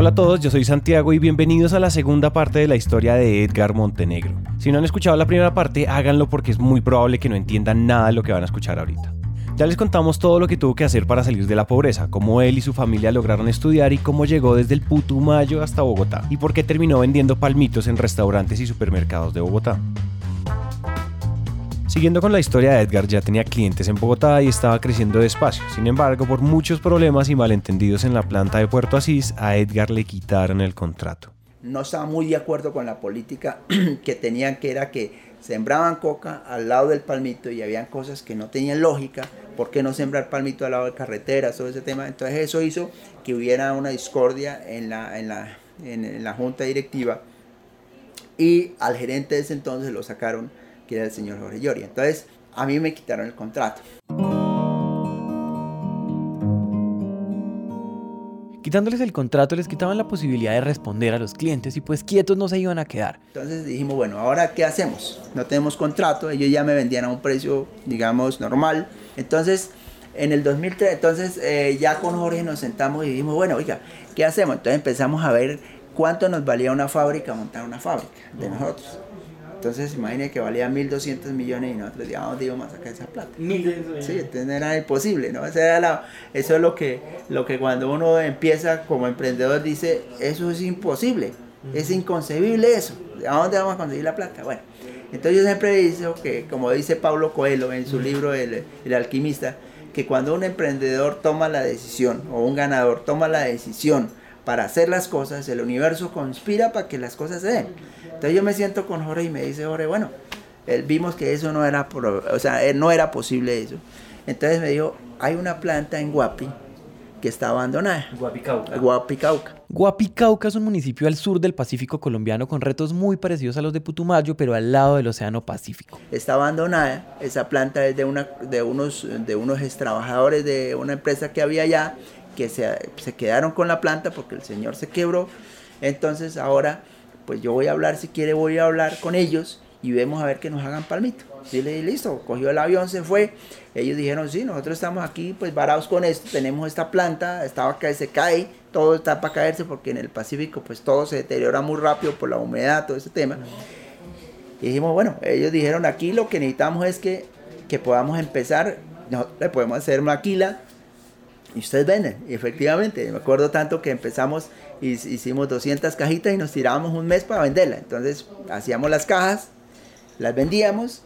Hola a todos, yo soy Santiago y bienvenidos a la segunda parte de la historia de Edgar Montenegro. Si no han escuchado la primera parte, háganlo porque es muy probable que no entiendan nada de lo que van a escuchar ahorita. Ya les contamos todo lo que tuvo que hacer para salir de la pobreza, cómo él y su familia lograron estudiar y cómo llegó desde el Putumayo hasta Bogotá, y por qué terminó vendiendo palmitos en restaurantes y supermercados de Bogotá. Siguiendo con la historia de Edgar, ya tenía clientes en Bogotá y estaba creciendo despacio. Sin embargo, por muchos problemas y malentendidos en la planta de Puerto Asís, a Edgar le quitaron el contrato. No estaba muy de acuerdo con la política que tenían, que era que sembraban coca al lado del palmito y habían cosas que no tenían lógica. ¿Por qué no sembrar palmito al lado de carreteras? Todo ese tema. Entonces eso hizo que hubiera una discordia en la, en la, en la junta directiva y al gerente de ese entonces lo sacaron, que era el señor Jorge Llori. Entonces a mí me quitaron el contrato. Quitándoles el contrato les quitaban la posibilidad de responder a los clientes y pues quietos no se iban a quedar. Entonces dijimos, bueno, ahora qué hacemos? No tenemos contrato, ellos ya me vendían a un precio, digamos, normal. Entonces, en el 2003, entonces eh, ya con Jorge nos sentamos y dijimos, bueno, oiga, ¿qué hacemos? Entonces empezamos a ver cuánto nos valía una fábrica, montar una fábrica de nosotros. Entonces, imagínense que valía 1.200 millones y nosotros digamos, ¿dónde íbamos a sacar esa plata? Sí, entonces era imposible, ¿no? Era eso es lo que, lo que cuando uno empieza como emprendedor dice, eso es imposible, es inconcebible eso. ¿A dónde vamos a conseguir la plata? Bueno, entonces yo siempre digo que, como dice Pablo Coelho en su libro el, el alquimista, que cuando un emprendedor toma la decisión o un ganador toma la decisión para hacer las cosas, el universo conspira para que las cosas se den. Entonces yo me siento con Jorge y me dice, Jorge, bueno, él vimos que eso no era, o sea, no era posible eso. Entonces me dijo, hay una planta en Guapi que está abandonada. Guapicauca. Guapicauca. Guapicauca es un municipio al sur del Pacífico colombiano con retos muy parecidos a los de Putumayo, pero al lado del Océano Pacífico. Está abandonada. Esa planta es de, una, de, unos, de unos trabajadores de una empresa que había allá que se, se quedaron con la planta porque el señor se quebró. Entonces ahora pues yo voy a hablar, si quiere voy a hablar con ellos y vemos a ver que nos hagan palmito. Sí, le listo, cogió el avión, se fue. Ellos dijeron, sí, nosotros estamos aquí pues varados con esto, tenemos esta planta, estaba que se cae, todo está para caerse porque en el Pacífico pues todo se deteriora muy rápido por la humedad, todo ese tema. Y dijimos, bueno, ellos dijeron aquí lo que necesitamos es que, que podamos empezar, nosotros le podemos hacer maquila y ustedes venden. Y efectivamente, me acuerdo tanto que empezamos y hicimos 200 cajitas y nos tirábamos un mes para venderla. Entonces hacíamos las cajas, las vendíamos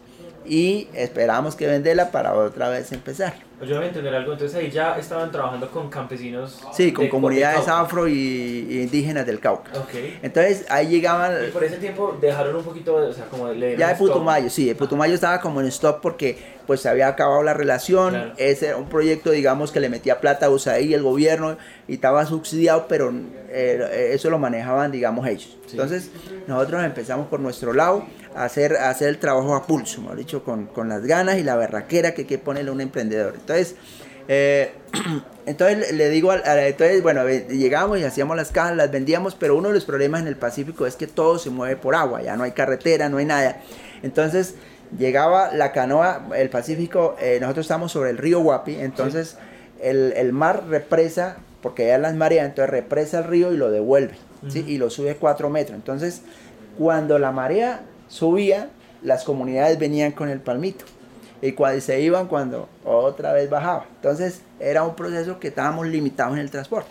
y esperábamos que venderla para otra vez empezar. Yo a entender algo, entonces ahí ya estaban trabajando con campesinos. Sí, con comunidades afro y, indígenas del Cauca. Okay. Entonces ahí llegaban... Y por ese tiempo dejaron un poquito, o sea, como le Ya de Putumayo, sí, de Putumayo estaba como en stop porque pues se había acabado la relación, ese era un proyecto digamos que le metía plata a USAID el gobierno y estaba subsidiado, pero eh, eso lo manejaban digamos ellos. Entonces nosotros empezamos por nuestro lado a hacer, hacer el trabajo a pulso, hemos dicho, con, con, las ganas y la berraquera que hay que ponerle a un emprendedor. Entonces, eh, entonces le digo, entonces, bueno, llegamos y hacíamos las cajas, las vendíamos, pero uno de los problemas en el Pacífico es que todo se mueve por agua, ya no hay carretera, no hay nada. Entonces, llegaba la canoa, el Pacífico, eh, nosotros estamos sobre el río Guapi, entonces el, el, mar represa, porque ya las mareas, entonces represa el río y lo devuelve, ¿sí? y lo sube cuatro metros. Entonces, cuando la marea subía, las comunidades venían con el palmito. Y cuando se iban cuando otra vez bajaba. Entonces era un proceso que estábamos limitados en el transporte.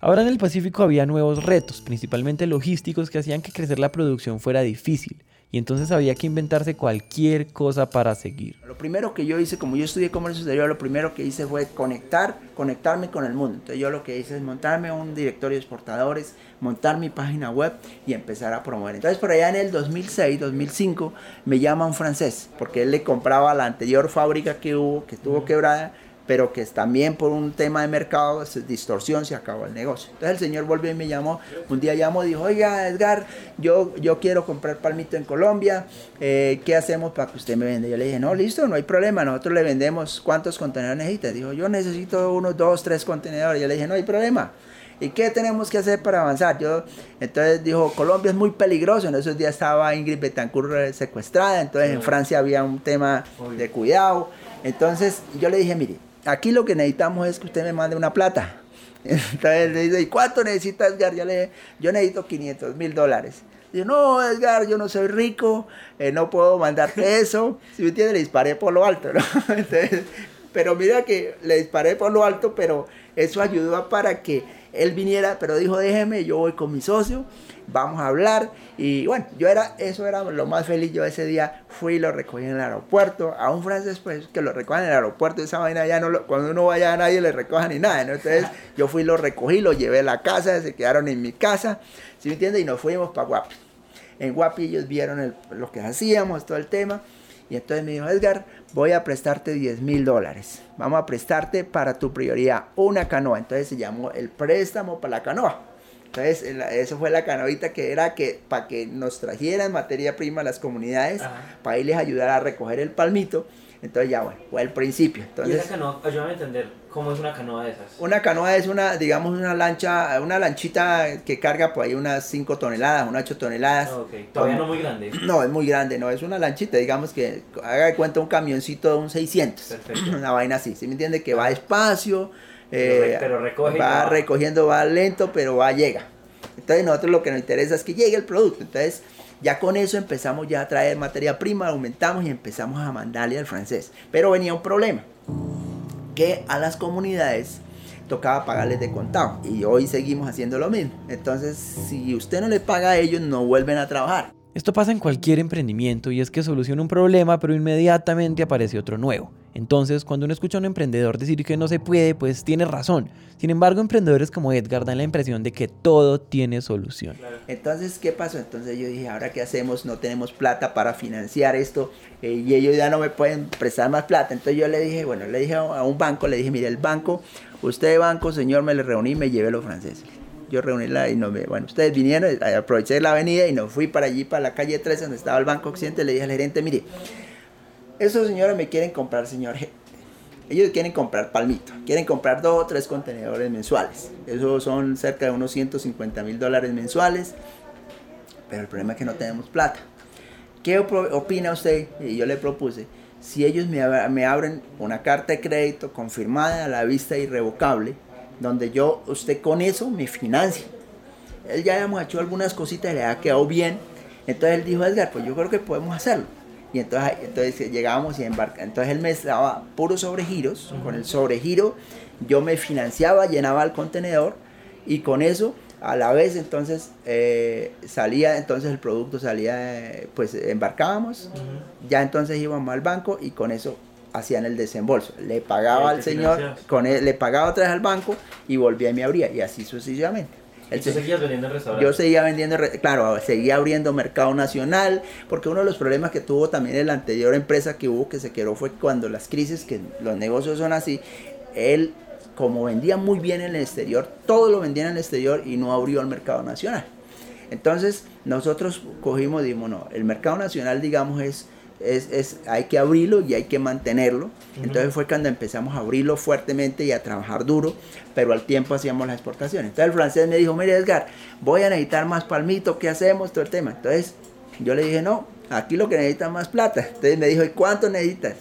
Ahora en el Pacífico había nuevos retos, principalmente logísticos, que hacían que crecer la producción fuera difícil y entonces había que inventarse cualquier cosa para seguir. Lo primero que yo hice, como yo estudié comercio exterior, lo primero que hice fue conectar, conectarme con el mundo. Entonces yo lo que hice es montarme un directorio de exportadores, montar mi página web y empezar a promover. Entonces por allá en el 2006, 2005 me llama un francés, porque él le compraba la anterior fábrica que hubo, que estuvo quebrada, pero que también por un tema de mercado, distorsión, se acabó el negocio. Entonces el señor volvió y me llamó, un día llamó y dijo, oiga Edgar, yo, yo quiero comprar palmito en Colombia, eh, ¿qué hacemos para que usted me venda? Yo le dije, no, listo, no hay problema, nosotros le vendemos, ¿cuántos contenedores necesita? Dijo, yo necesito unos dos, tres contenedores. Yo le dije, no hay problema. ¿Y qué tenemos que hacer para avanzar? Yo, entonces dijo, Colombia es muy peligroso. En esos días estaba Ingrid Betancourt secuestrada, entonces en Francia había un tema de cuidado. Entonces yo le dije, mire, aquí lo que necesitamos es que usted me mande una plata. Entonces le dice, ¿y cuánto necesita Edgar? Yo le yo necesito 500 mil dólares. Dice, no, Edgar, yo no soy rico, eh, no puedo mandarte eso. Si me entiende, le disparé por lo alto, ¿no? Entonces, pero mira que le disparé por lo alto, pero eso ayudó para que él viniera, pero dijo, déjeme, yo voy con mi socio, vamos a hablar. Y bueno, yo era, eso era lo más feliz. Yo ese día fui y lo recogí en el aeropuerto. A un francés, pues, que lo recojan en el aeropuerto, esa vaina ya no, lo, cuando uno vaya a nadie le recoja ni nada, ¿no? Entonces yo fui, lo recogí, lo llevé a la casa, se quedaron en mi casa, ¿sí me entiende? Y nos fuimos para Guapi. En Guapi ellos vieron el, lo que hacíamos, todo el tema. Y entonces me dijo, Edgar, voy a prestarte 10 mil dólares. Vamos a prestarte para tu prioridad una canoa. Entonces se llamó el préstamo para la canoa. Entonces, eso fue la canoita que era que para que nos trajeran materia prima a las comunidades, para irles ayudar a recoger el palmito. Entonces ya bueno, fue el principio. Entonces, ¿Y esa canoa, ayúdame a entender, cómo es una canoa de esas? Una canoa es una, digamos, una lancha, una lanchita que carga por ahí unas 5 toneladas, unas 8 toneladas. Ah, Todavía no muy grande. No, es muy grande, no, es una lanchita, digamos que haga de cuenta un camioncito de un 600. Perfecto. Una vaina así, ¿sí me entiende? Que va despacio. Eh, pero, recoge va, va recogiendo, va lento, pero va, llega. Entonces nosotros lo que nos interesa es que llegue el producto. Entonces ya con eso empezamos ya a traer materia prima, aumentamos y empezamos a mandarle al francés. Pero venía un problema, que a las comunidades tocaba pagarles de contado y hoy seguimos haciendo lo mismo. Entonces, si usted no le paga a ellos, no vuelven a trabajar. Esto pasa en cualquier emprendimiento y es que soluciona un problema, pero inmediatamente aparece otro nuevo. Entonces, cuando uno escucha a un emprendedor decir que no se puede, pues tiene razón. Sin embargo, emprendedores como Edgar dan la impresión de que todo tiene solución. Entonces, ¿qué pasó? Entonces yo dije, ¿ahora qué hacemos? No tenemos plata para financiar esto eh, y ellos ya no me pueden prestar más plata. Entonces yo le dije, bueno, le dije a un banco, le dije, mire, el banco, usted banco, señor, me le reuní y me llevé los franceses yo reuní la y no me, bueno, ustedes vinieron, eh, aproveché la avenida y nos fui para allí, para la calle 13, donde estaba el Banco Occidente, le dije al gerente, mire, esos señores me quieren comprar, señor ellos quieren comprar palmito, quieren comprar dos o tres contenedores mensuales. Eso son cerca de unos 150 mil dólares mensuales, pero el problema es que no tenemos plata. ¿Qué opina usted? Y yo le propuse, si ellos me, me abren una carta de crédito confirmada a la vista irrevocable, donde yo, usted con eso me financia. Él ya hemos hecho algunas cositas y le ha quedado bien. Entonces él dijo, Edgar, pues yo creo que podemos hacerlo. Y entonces, entonces llegábamos y embarcamos. Entonces él me daba puros sobregiros. Con el sobregiro yo me financiaba, llenaba el contenedor y con eso a la vez entonces eh, salía, entonces el producto salía, pues embarcábamos, ya entonces íbamos al banco y con eso hacían el desembolso. Le pagaba al señor, con él, le pagaba otra vez al banco y volvía y me abría, y así sucesivamente. ¿Y tú seguías vendiendo en restaurantes? Yo seguía vendiendo, claro, seguía abriendo mercado nacional, porque uno de los problemas que tuvo también la anterior empresa que hubo, que se quedó, fue cuando las crisis, que los negocios son así, él, como vendía muy bien en el exterior, todo lo vendía en el exterior y no abrió el mercado nacional. Entonces, nosotros cogimos, dijimos, no, el mercado nacional, digamos, es es, es, hay que abrirlo y hay que mantenerlo. Entonces fue cuando empezamos a abrirlo fuertemente y a trabajar duro, pero al tiempo hacíamos la exportación. Entonces el francés me dijo, mire Edgar, voy a necesitar más palmito, ¿qué hacemos? Todo el tema. Entonces yo le dije, no, aquí lo que necesita más plata. Entonces me dijo, ¿y cuánto necesitas?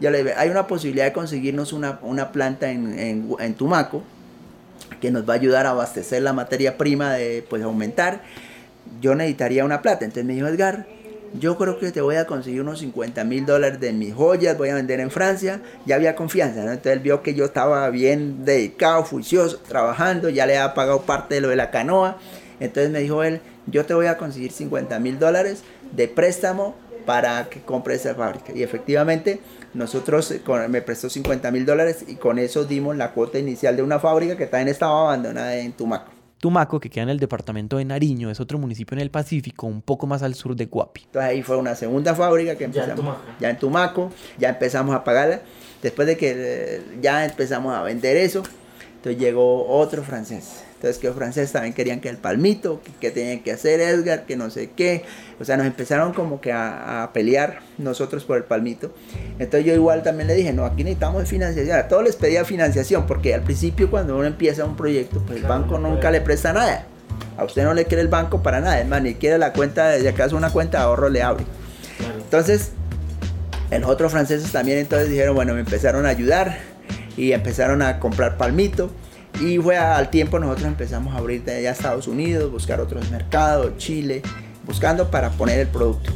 Yo le dije, hay una posibilidad de conseguirnos una, una planta en, en, en, Tumaco que nos va a ayudar a abastecer la materia prima de pues aumentar. Yo necesitaría una plata. Entonces me dijo, Edgar, yo creo que te voy a conseguir unos 50 mil dólares de mis joyas, voy a vender en Francia, ya había confianza, ¿no? Entonces él vio que yo estaba bien dedicado, juicioso, trabajando, ya le había pagado parte de lo de la canoa, entonces me dijo él, yo te voy a conseguir 50 mil dólares de préstamo para que compre esa fábrica. Y efectivamente, nosotros eh, me prestó 50 mil dólares y con eso dimos la cuota inicial de una fábrica que también estaba abandonada en Tumaco. Tumaco, que queda en el departamento de Nariño, es otro municipio en el Pacífico, un poco más al sur de Guapi. Entonces ahí fue una segunda fábrica que empezamos. Ya en Tumaco. Ya, en Tumaco, ya empezamos a pagarla. Después de que eh, ya empezamos a vender eso, entonces llegó otro francés entonces que los franceses también querían que el palmito, que, tenían que hacer Edgar, que no sé qué. O sea, nos empezaron como que a, pelear nosotros por el palmito. Entonces yo igual también le dije, no, aquí necesitamos financiación. A todos les pedía financiación, porque al principio cuando uno empieza un proyecto, pues el banco nunca le presta nada. A usted no le quiere el banco para nada, es más, ni quiere la cuenta, de acaso una cuenta de ahorro le abre. Entonces, los otros franceses también entonces dijeron, bueno, me empezaron a ayudar y empezaron a comprar palmito. Y fue al tiempo nosotros empezamos a abrir de allá a Estados Unidos, buscar otros mercados, Chile, buscando para poner el producto.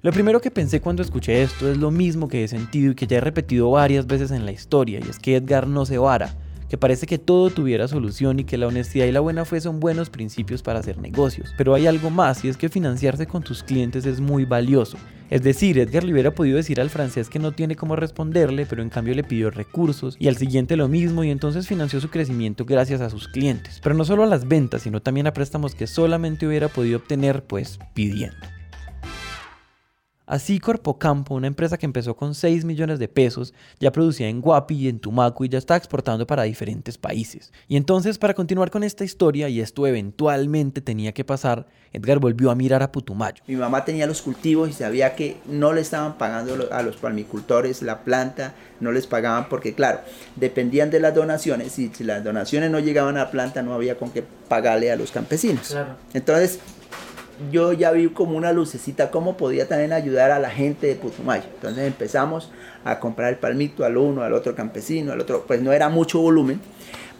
Lo primero que pensé cuando escuché esto es lo mismo que he sentido y que ya he repetido varias veces en la historia, y es que Edgar no se vara, que parece que todo tuviera solución y que la honestidad y la buena fe son buenos principios para hacer negocios. Pero hay algo más y es que financiarse con tus clientes es muy valioso. Es decir, Edgar le hubiera podido decir al francés que no tiene cómo responderle, pero en cambio le pidió recursos y al siguiente lo mismo y entonces financió su crecimiento gracias a sus clientes. Pero no solo a las ventas, sino también a préstamos que solamente hubiera podido obtener pues pidiendo. Así Corpocampo, una empresa que empezó con 6 millones de pesos, ya producía en Guapi y en Tumaco y ya está exportando para diferentes países. Y entonces, para continuar con esta historia, y esto eventualmente tenía que pasar, Edgar volvió a mirar a Putumayo. Mi mamá tenía los cultivos y sabía que no le estaban pagando a los palmicultores la planta, no les pagaban porque, claro, dependían de las donaciones y si las donaciones no llegaban a la planta no había con qué pagarle a los campesinos. Entonces, yo ya vi como una lucecita cómo podía también ayudar a la gente de Putumayo. Entonces empezamos a comprar el palmito al uno, al otro campesino, al otro, pues no era mucho volumen.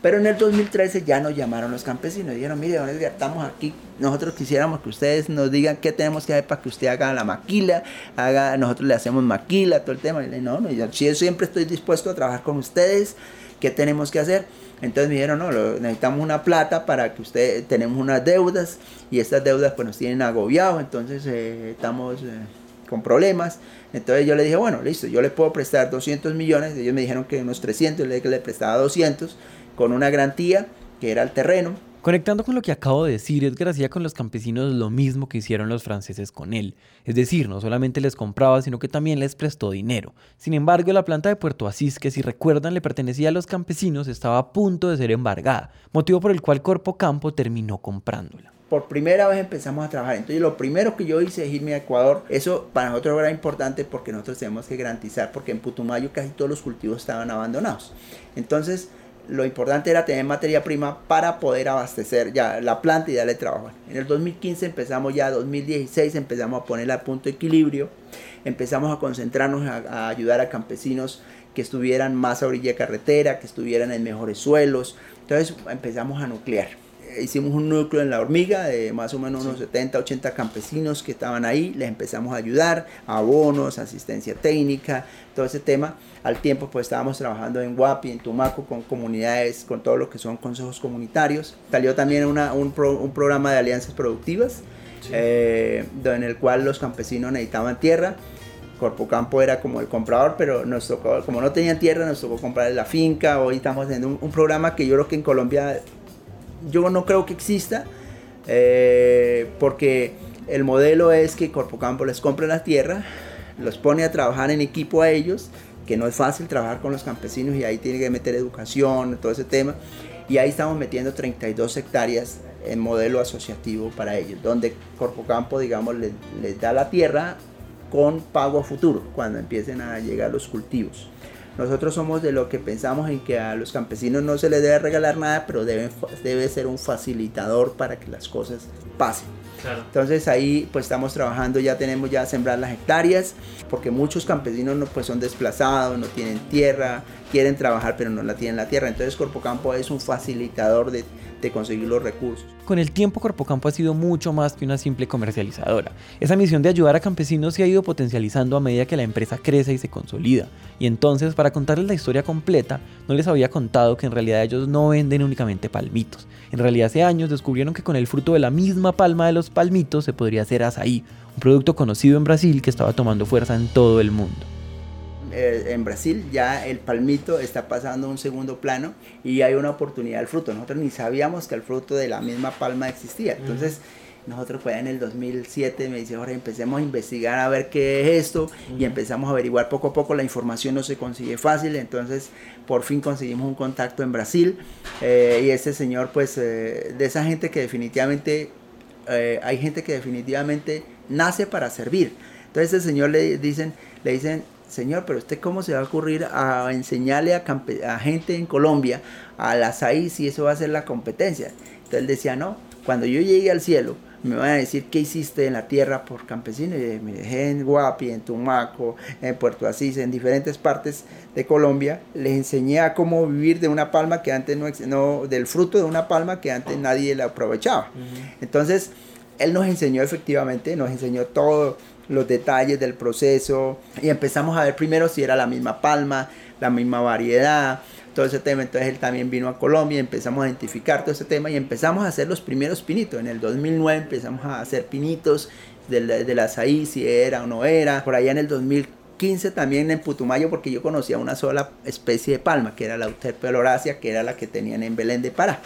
Pero en el 2013 ya nos llamaron los campesinos. Dijeron, mire, don estamos aquí. Nosotros quisiéramos que ustedes nos digan qué tenemos que hacer para que usted haga la maquila. Haga, nosotros le hacemos maquila, todo el tema. Y le no, no, yo siempre estoy dispuesto a trabajar con ustedes. ¿Qué tenemos que hacer? Entonces me dijeron, no, necesitamos una plata para que usted, tenemos unas deudas y estas deudas pues nos tienen agobiados, entonces eh, estamos eh, con problemas. Entonces yo le dije, bueno, listo, yo le puedo prestar 200 millones, ellos me dijeron que unos 300, le dije que le prestaba 200 con una garantía que era el terreno Conectando con lo que acabo de decir, Edgar hacía con los campesinos lo mismo que hicieron los franceses con él. Es decir, no solamente les compraba, sino que también les prestó dinero. Sin embargo, la planta de Puerto Asís, que si recuerdan le pertenecía a los campesinos, estaba a punto de ser embargada, motivo por el cual Corpo Campo terminó comprándola por primera vez empezamos a trabajar. Entonces lo primero que yo hice es irme a Ecuador. Eso para nosotros era importante porque nosotros tenemos que garantizar, porque en Putumayo casi todos los cultivos estaban abandonados. Entonces lo importante era tener materia prima para poder abastecer ya la planta y darle trabajo. En el 2015 empezamos ya, 2016 empezamos a poner a punto equilibrio, empezamos a concentrarnos a, ayudar a campesinos que estuvieran más a orilla de carretera, que estuvieran en mejores suelos. Entonces empezamos a nuclear hicimos un núcleo en la hormiga de más o menos unos 70, 80 campesinos que estaban ahí, les empezamos a ayudar, abonos, asistencia técnica, todo ese tema. Al tiempo pues estábamos trabajando en Guapi, en Tumaco, con comunidades, con todo lo que son consejos comunitarios. Salió también una, un, un, programa de alianzas productivas, eh, en el cual los campesinos necesitaban tierra. Corpo Campo era como el comprador, pero nos tocó, como no tenían tierra, nos tocó comprar la finca. Hoy estamos haciendo un, un programa que yo creo que en Colombia yo no creo que exista, eh, porque el modelo es que Corpocampo les compra la tierra, los pone a trabajar en equipo a ellos, que no es fácil trabajar con los campesinos y ahí tiene que meter educación, todo ese tema. Y ahí estamos metiendo 32 hectáreas en modelo asociativo para ellos, donde Corpocampo, digamos, les, les da la tierra con pago a futuro, cuando empiecen a llegar los cultivos. Nosotros somos de lo que pensamos en que a los campesinos no se les debe regalar nada, pero debe, debe ser un facilitador para que las cosas pasen. Entonces ahí pues estamos trabajando, ya tenemos ya sembrar las hectáreas, porque muchos campesinos no, pues son desplazados, no tienen tierra, quieren trabajar pero no la tienen la tierra. Entonces Corpocampo es un facilitador de, conseguir los recursos. Con el tiempo Corpocampo ha sido mucho más que una simple comercializadora. Esa misión de ayudar a campesinos se ha ido potencializando a medida que la empresa crece y se consolida. Y entonces, para contarles la historia completa, no les había contado que en realidad ellos no venden únicamente palmitos. En realidad hace años descubrieron que con el fruto de la misma palma de los palmitos se podría hacer azaí, un producto conocido en Brasil que estaba tomando fuerza en todo el mundo. Eh, en Brasil ya el palmito está pasando a un segundo plano y hay una oportunidad del fruto. Nosotros ni sabíamos que el fruto de la misma palma existía. Entonces, nosotros fue en el 2007, me dice, ahora empecemos a investigar a ver qué es esto y empezamos a averiguar poco a poco, la información no se consigue fácil, entonces por fin conseguimos un contacto en Brasil eh, y ese señor pues eh, de esa gente que definitivamente, hay gente que definitivamente nace para servir. Entonces ese señor le dicen, le dicen, Señor, pero usted cómo se va a ocurrir a enseñarle a, gente en Colombia a las AIS si eso va a ser la competencia. Entonces él decía, no, cuando yo llegue al cielo, me van a decir qué hiciste en la tierra por campesinos. Y me dejé en Guapi, en Tumaco, en Puerto Asís, en diferentes partes de Colombia. Les enseñé a cómo vivir de una palma que antes no, no del fruto de una palma que antes nadie la aprovechaba. Entonces, él nos enseñó efectivamente, nos enseñó todos los detalles del proceso y empezamos a ver primero si era la misma palma, la misma variedad, todo ese tema. Entonces él también vino a Colombia, empezamos a identificar todo ese tema y empezamos a hacer los primeros pinitos. En el 2009 empezamos a hacer pinitos del, del azaí, si era o no era. Por allá en el 2015 también en Putumayo, porque yo conocía una sola especie de palma, que era la Euterpe que era la que tenían en Belén de Pará.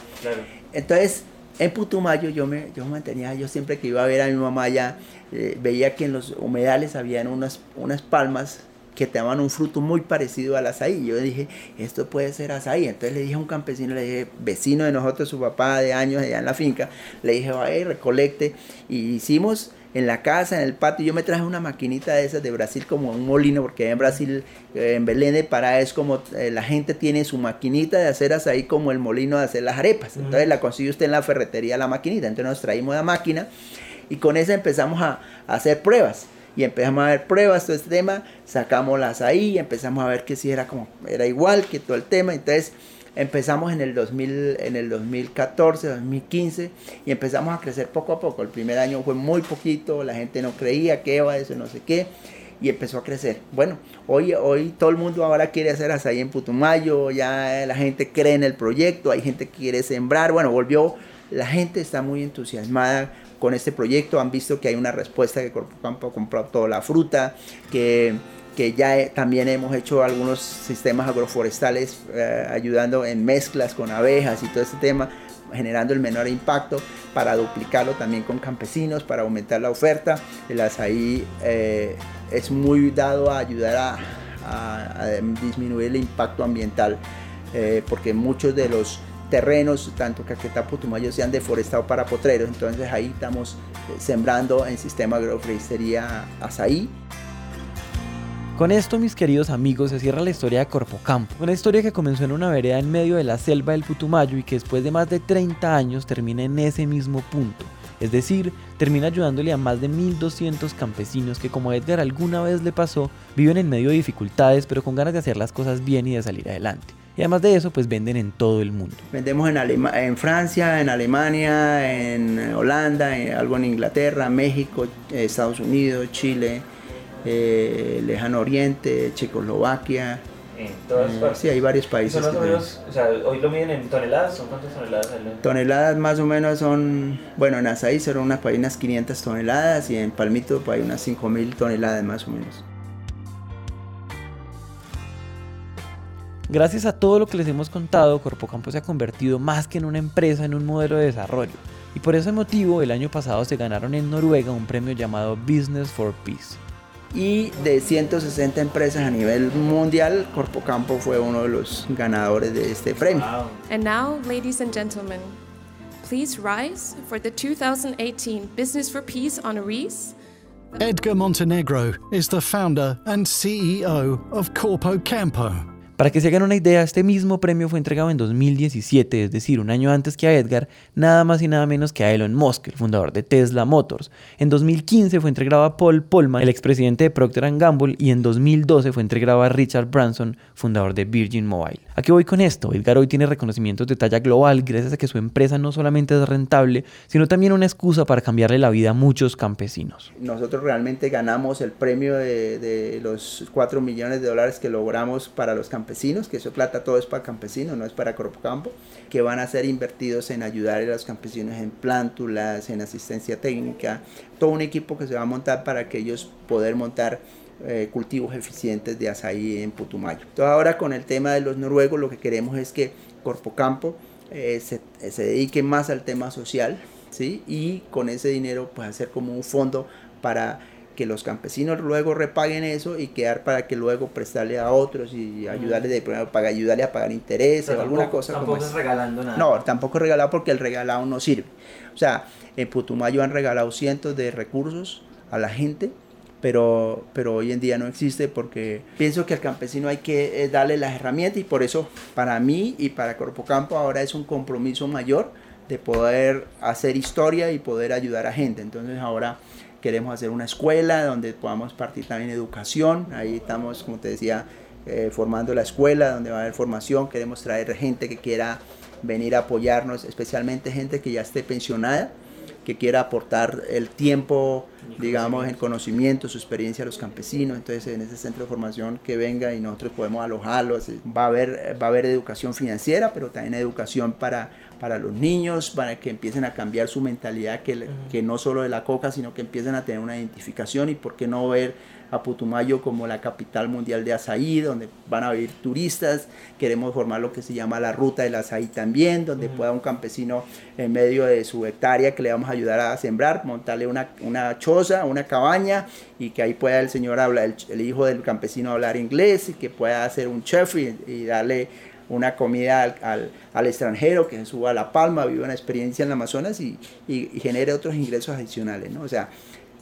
Entonces, en Putumayo yo me yo mantenía, yo siempre que iba a ver a mi mamá allá, eh, veía que en los humedales habían unas, unas palmas que te daban un fruto muy parecido al azaí. Yo dije, esto puede ser azaí. Entonces le dije a un campesino, le dije, vecino de nosotros, su papá de años allá en la finca, le dije, vaya, recolecte. Y hicimos en la casa, en el patio, yo me traje una maquinita de esas de Brasil como un molino, porque en Brasil, eh, en Belén de Pará, es como eh, la gente tiene su maquinita de hacer azaí como el molino de hacer las arepas. Entonces la consigue usted en la ferretería la maquinita. Entonces nos traímos la máquina y con esa empezamos a hacer pruebas y empezamos a ver pruebas, todo este tema, sacamos las ahí, empezamos a ver que si era como, era igual que todo el tema, entonces empezamos en el 2000, en el 2014, 2015 y empezamos a crecer poco a poco. El primer año fue muy poquito, la gente no creía que iba eso, no sé qué y empezó a crecer. Bueno, hoy, hoy todo el mundo ahora quiere hacer azaí en Putumayo, ya la gente cree en el proyecto, hay gente que quiere sembrar, bueno, volvió, la gente está muy entusiasmada con este proyecto, han visto que hay una respuesta, que Corpo Campo ha comprado toda la fruta, que, que ya también hemos hecho algunos sistemas agroforestales eh, ayudando en mezclas con abejas y todo este tema, generando el menor impacto para duplicarlo también con campesinos, para aumentar la oferta. El azaí eh, es muy dado a ayudar a, disminuir el impacto ambiental, eh, porque muchos de los terrenos, tanto Caquetá, Putumayo, se han deforestado para potreros. Entonces ahí estamos eh, sembrando en sistema agroforestería azaí. Con esto, mis queridos amigos, se cierra la historia de Corpocampo, una historia que comenzó en una vereda en medio de la selva del Putumayo y que después de más de 30 años termina en ese mismo punto. Es decir, termina ayudándole a más de 1200 campesinos que como Edgar alguna vez le pasó, viven en medio de dificultades pero con ganas de hacer las cosas bien y de salir adelante. Y además de eso, pues venden en todo el mundo. Vendemos en, en Francia, en Alemania, en Holanda, en algo en Inglaterra, México, Estados Unidos, Chile, eh, Lejano Oriente, Checoslovaquia. En todas eh, partes. Sí, hay varios países. ¿Son más o menos, o sea, hoy lo miden en toneladas? ¿Son cuántas toneladas? Toneladas más o menos son, bueno, en Azaí son unas, unas 500 toneladas y en Palmito pues, hay unas 5000 toneladas más o menos. Gracias a todo lo que les hemos contado, Corpocampo se ha convertido más que en una empresa en un modelo de desarrollo. Y por ese motivo, el año pasado se ganaron en Noruega un premio llamado Business for Peace. Y de 160 empresas a nivel mundial, Corpocampo fue uno de los ganadores de este premio. And now, ladies and gentlemen, please rise for the 2018 Business for Peace honorees. Edgar Montenegro is the founder and CEO of Corpo Campo. Para que se hagan una idea, este mismo premio fue entregado en 2017, es decir, un año antes que a Edgar, nada más y nada menos que a Elon Musk, el fundador de Tesla Motors. En 2015 fue entregado a Paul Polman, el expresidente de Procter Gamble, y en 2012 fue entregado a Richard Branson, fundador de Virgin Mobile. ¿A qué voy con esto? Edgar hoy tiene reconocimientos de talla global gracias a que su empresa no solamente es rentable, sino también una excusa para cambiarle la vida a muchos campesinos. Nosotros realmente ganamos el premio de, de los 4 millones de dólares que logramos para los campesinos campesinos, que eso plata todo es para campesinos, no es para Campo, que van a ser invertidos en ayudar a los campesinos en plántulas, en asistencia técnica, todo un equipo que se va a montar para que ellos poder montar eh, cultivos eficientes de azaí en Putumayo. Entonces ahora con el tema de los noruegos lo que queremos es que Corpocampo eh, se, se, dedique más al tema social, ¿sí? Y con ese dinero pues hacer como un fondo para que los campesinos luego repaguen eso y quedar para que luego prestarle a otros y ayudarle de para ayudarle a pagar intereses o alguna cosa tampoco como es regalando nada. No, tampoco es regalado porque el regalado no sirve. O sea, en Putumayo han regalado cientos de recursos a la gente, pero, pero hoy en día no existe porque pienso que al campesino hay que eh, darle las herramientas y por eso para mí y para Corpo Campo ahora es un compromiso mayor de poder hacer historia y poder ayudar a gente. Entonces ahora queremos hacer una escuela donde podamos partir también educación. Ahí estamos, como te decía, eh, formando la escuela donde va a haber formación. Queremos traer gente que quiera venir a apoyarnos, especialmente gente que ya esté pensionada, que quiera aportar el tiempo, digamos, el conocimiento, su experiencia a los campesinos. Entonces, en ese centro de formación que venga y nosotros podemos alojarlos. Va a haber, va a haber educación financiera, pero también educación para para los niños, para que empiecen a cambiar su mentalidad, que, que no solo de la coca, sino que empiecen a tener una identificación y por qué no ver a Putumayo como la capital mundial de azaí, donde van a vivir turistas. Queremos formar lo que se llama la ruta del azaí también, donde pueda un campesino en medio de su hectárea que le vamos a ayudar a sembrar, montarle una, una choza, una cabaña y que ahí pueda el señor hablar, el, hijo del campesino hablar inglés y que pueda hacer un chef y darle una comida al, al, extranjero que suba a La Palma, viva una experiencia en el Amazonas y, y, genere otros ingresos adicionales. ¿no? O sea,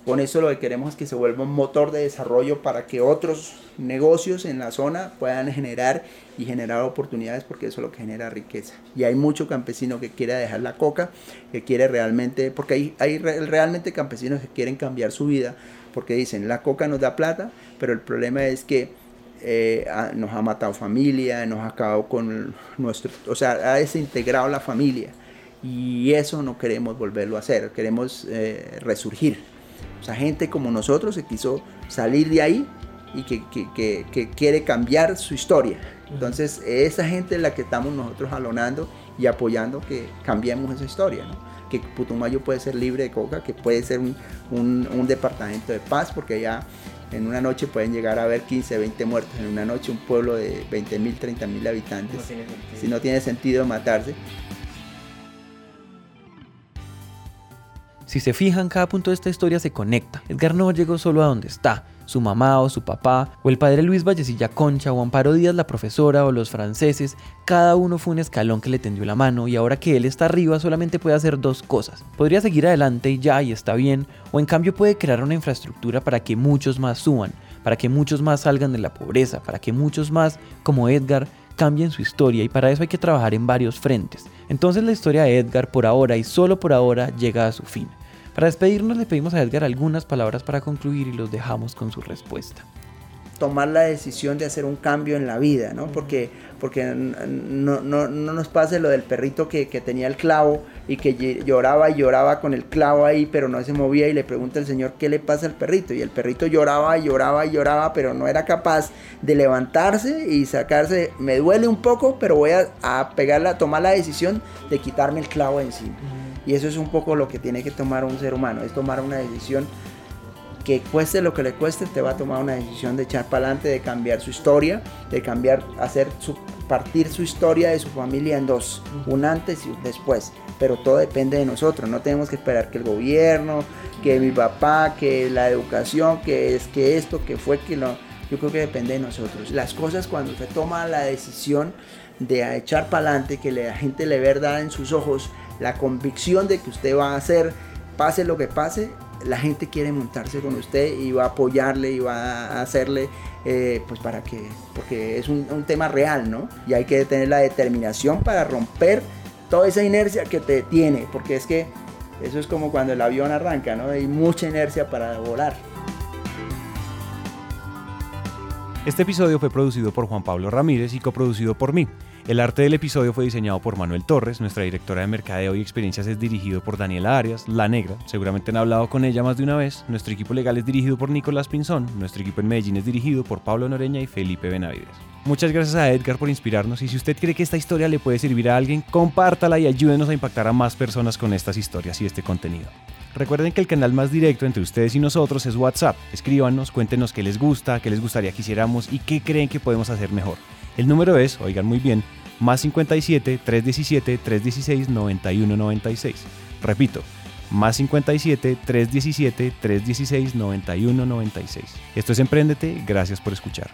con eso lo que queremos es que se vuelva un motor de desarrollo para que otros negocios en la zona puedan generar y generar oportunidades porque eso es lo que genera riqueza. Y hay mucho campesino que quiere dejar la coca, que quiere realmente, porque hay, hay realmente campesinos que quieren cambiar su vida porque dicen, la coca nos da plata, pero el problema es que eh, nos ha matado familia, nos ha acabado con nuestro, o sea, ha desintegrado la familia. Y eso no queremos volverlo a hacer, queremos eh, resurgir. O sea, gente como nosotros se quiso salir de ahí y que, que, que, quiere cambiar su historia. Entonces, esa gente es la que estamos nosotros alonando y apoyando que cambiemos esa historia. Que Putumayo puede ser libre de coca, que puede ser un, un, un departamento de paz, porque ya en una noche pueden llegar a haber 15, 20 muertos. En una noche un pueblo de 20 mil, 30 mil habitantes. si no tiene sentido matarse. Si se fijan, cada punto de esta historia se conecta. Edgar no llegó solo a donde está su mamá o su papá, o el padre Luis Vallecilla Concha, o Amparo Díaz la profesora, o los franceses, cada uno fue un escalón que le tendió la mano y ahora que él está arriba solamente puede hacer dos cosas. Podría seguir adelante y ya y está bien, o en cambio puede crear una infraestructura para que muchos más suban, para que muchos más salgan de la pobreza, para que muchos más, como Edgar, cambien su historia y para eso hay que trabajar en varios frentes. Entonces la historia de Edgar por ahora y solo por ahora llega a su fin. Para despedirnos le pedimos a Edgar algunas palabras para concluir y los dejamos con su respuesta. Tomar la decisión de hacer un cambio en la vida, ¿no? Porque, porque no, no, no nos pase lo del perrito que, que, tenía el clavo y que lloraba y lloraba con el clavo ahí, pero no se movía y le pregunta al Señor qué le pasa al perrito. Y el perrito lloraba y lloraba y lloraba, pero no era capaz de levantarse y sacarse, me duele un poco, pero voy a, a pegarla, a tomar la decisión de quitarme el clavo encima. Y eso es un poco lo que tiene que tomar un ser humano, es tomar una decisión que cueste lo que le cueste, te va a tomar una decisión de echar para adelante, de cambiar su historia, de cambiar, hacer su, partir su historia de su familia en dos, un antes y un después. Pero todo depende de nosotros, no tenemos que esperar que el gobierno, que mi papá, que la educación, que es que esto, que fue, que no. Yo creo que depende de nosotros. Las cosas cuando se toma la decisión de echar para adelante, que la gente le verdad en sus ojos, la convicción de que usted va a hacer, pase lo que pase, la gente quiere montarse con usted y va a apoyarle y va a hacerle, eh, pues para que, porque es un, un, tema real, ¿no? Y hay que tener la determinación para romper toda esa inercia que te tiene, porque es que eso es como cuando el avión arranca, ¿no? Hay mucha inercia para volar. Este episodio fue producido por Juan Pablo Ramírez y coproducido por mí. El arte del episodio fue diseñado por Manuel Torres, nuestra directora de mercadeo y experiencias es dirigido por Daniela Arias, La Negra, seguramente han hablado con ella más de una vez, nuestro equipo legal es dirigido por Nicolás Pinzón, nuestro equipo en Medellín es dirigido por Pablo Noreña y Felipe Benavides. Muchas gracias a Edgar por inspirarnos y si usted cree que esta historia le puede servir a alguien, compártala y ayúdenos a impactar a más personas con estas historias y este contenido. Recuerden que el canal más directo entre ustedes y nosotros es WhatsApp. Escríbanos, cuéntenos qué les gusta, qué les gustaría que hiciéramos y qué creen que podemos hacer mejor. El número es, oigan muy bien, más 57 317 316 9196. Repito, más 57 317 316 9196. Esto es Emprendete, gracias por escuchar.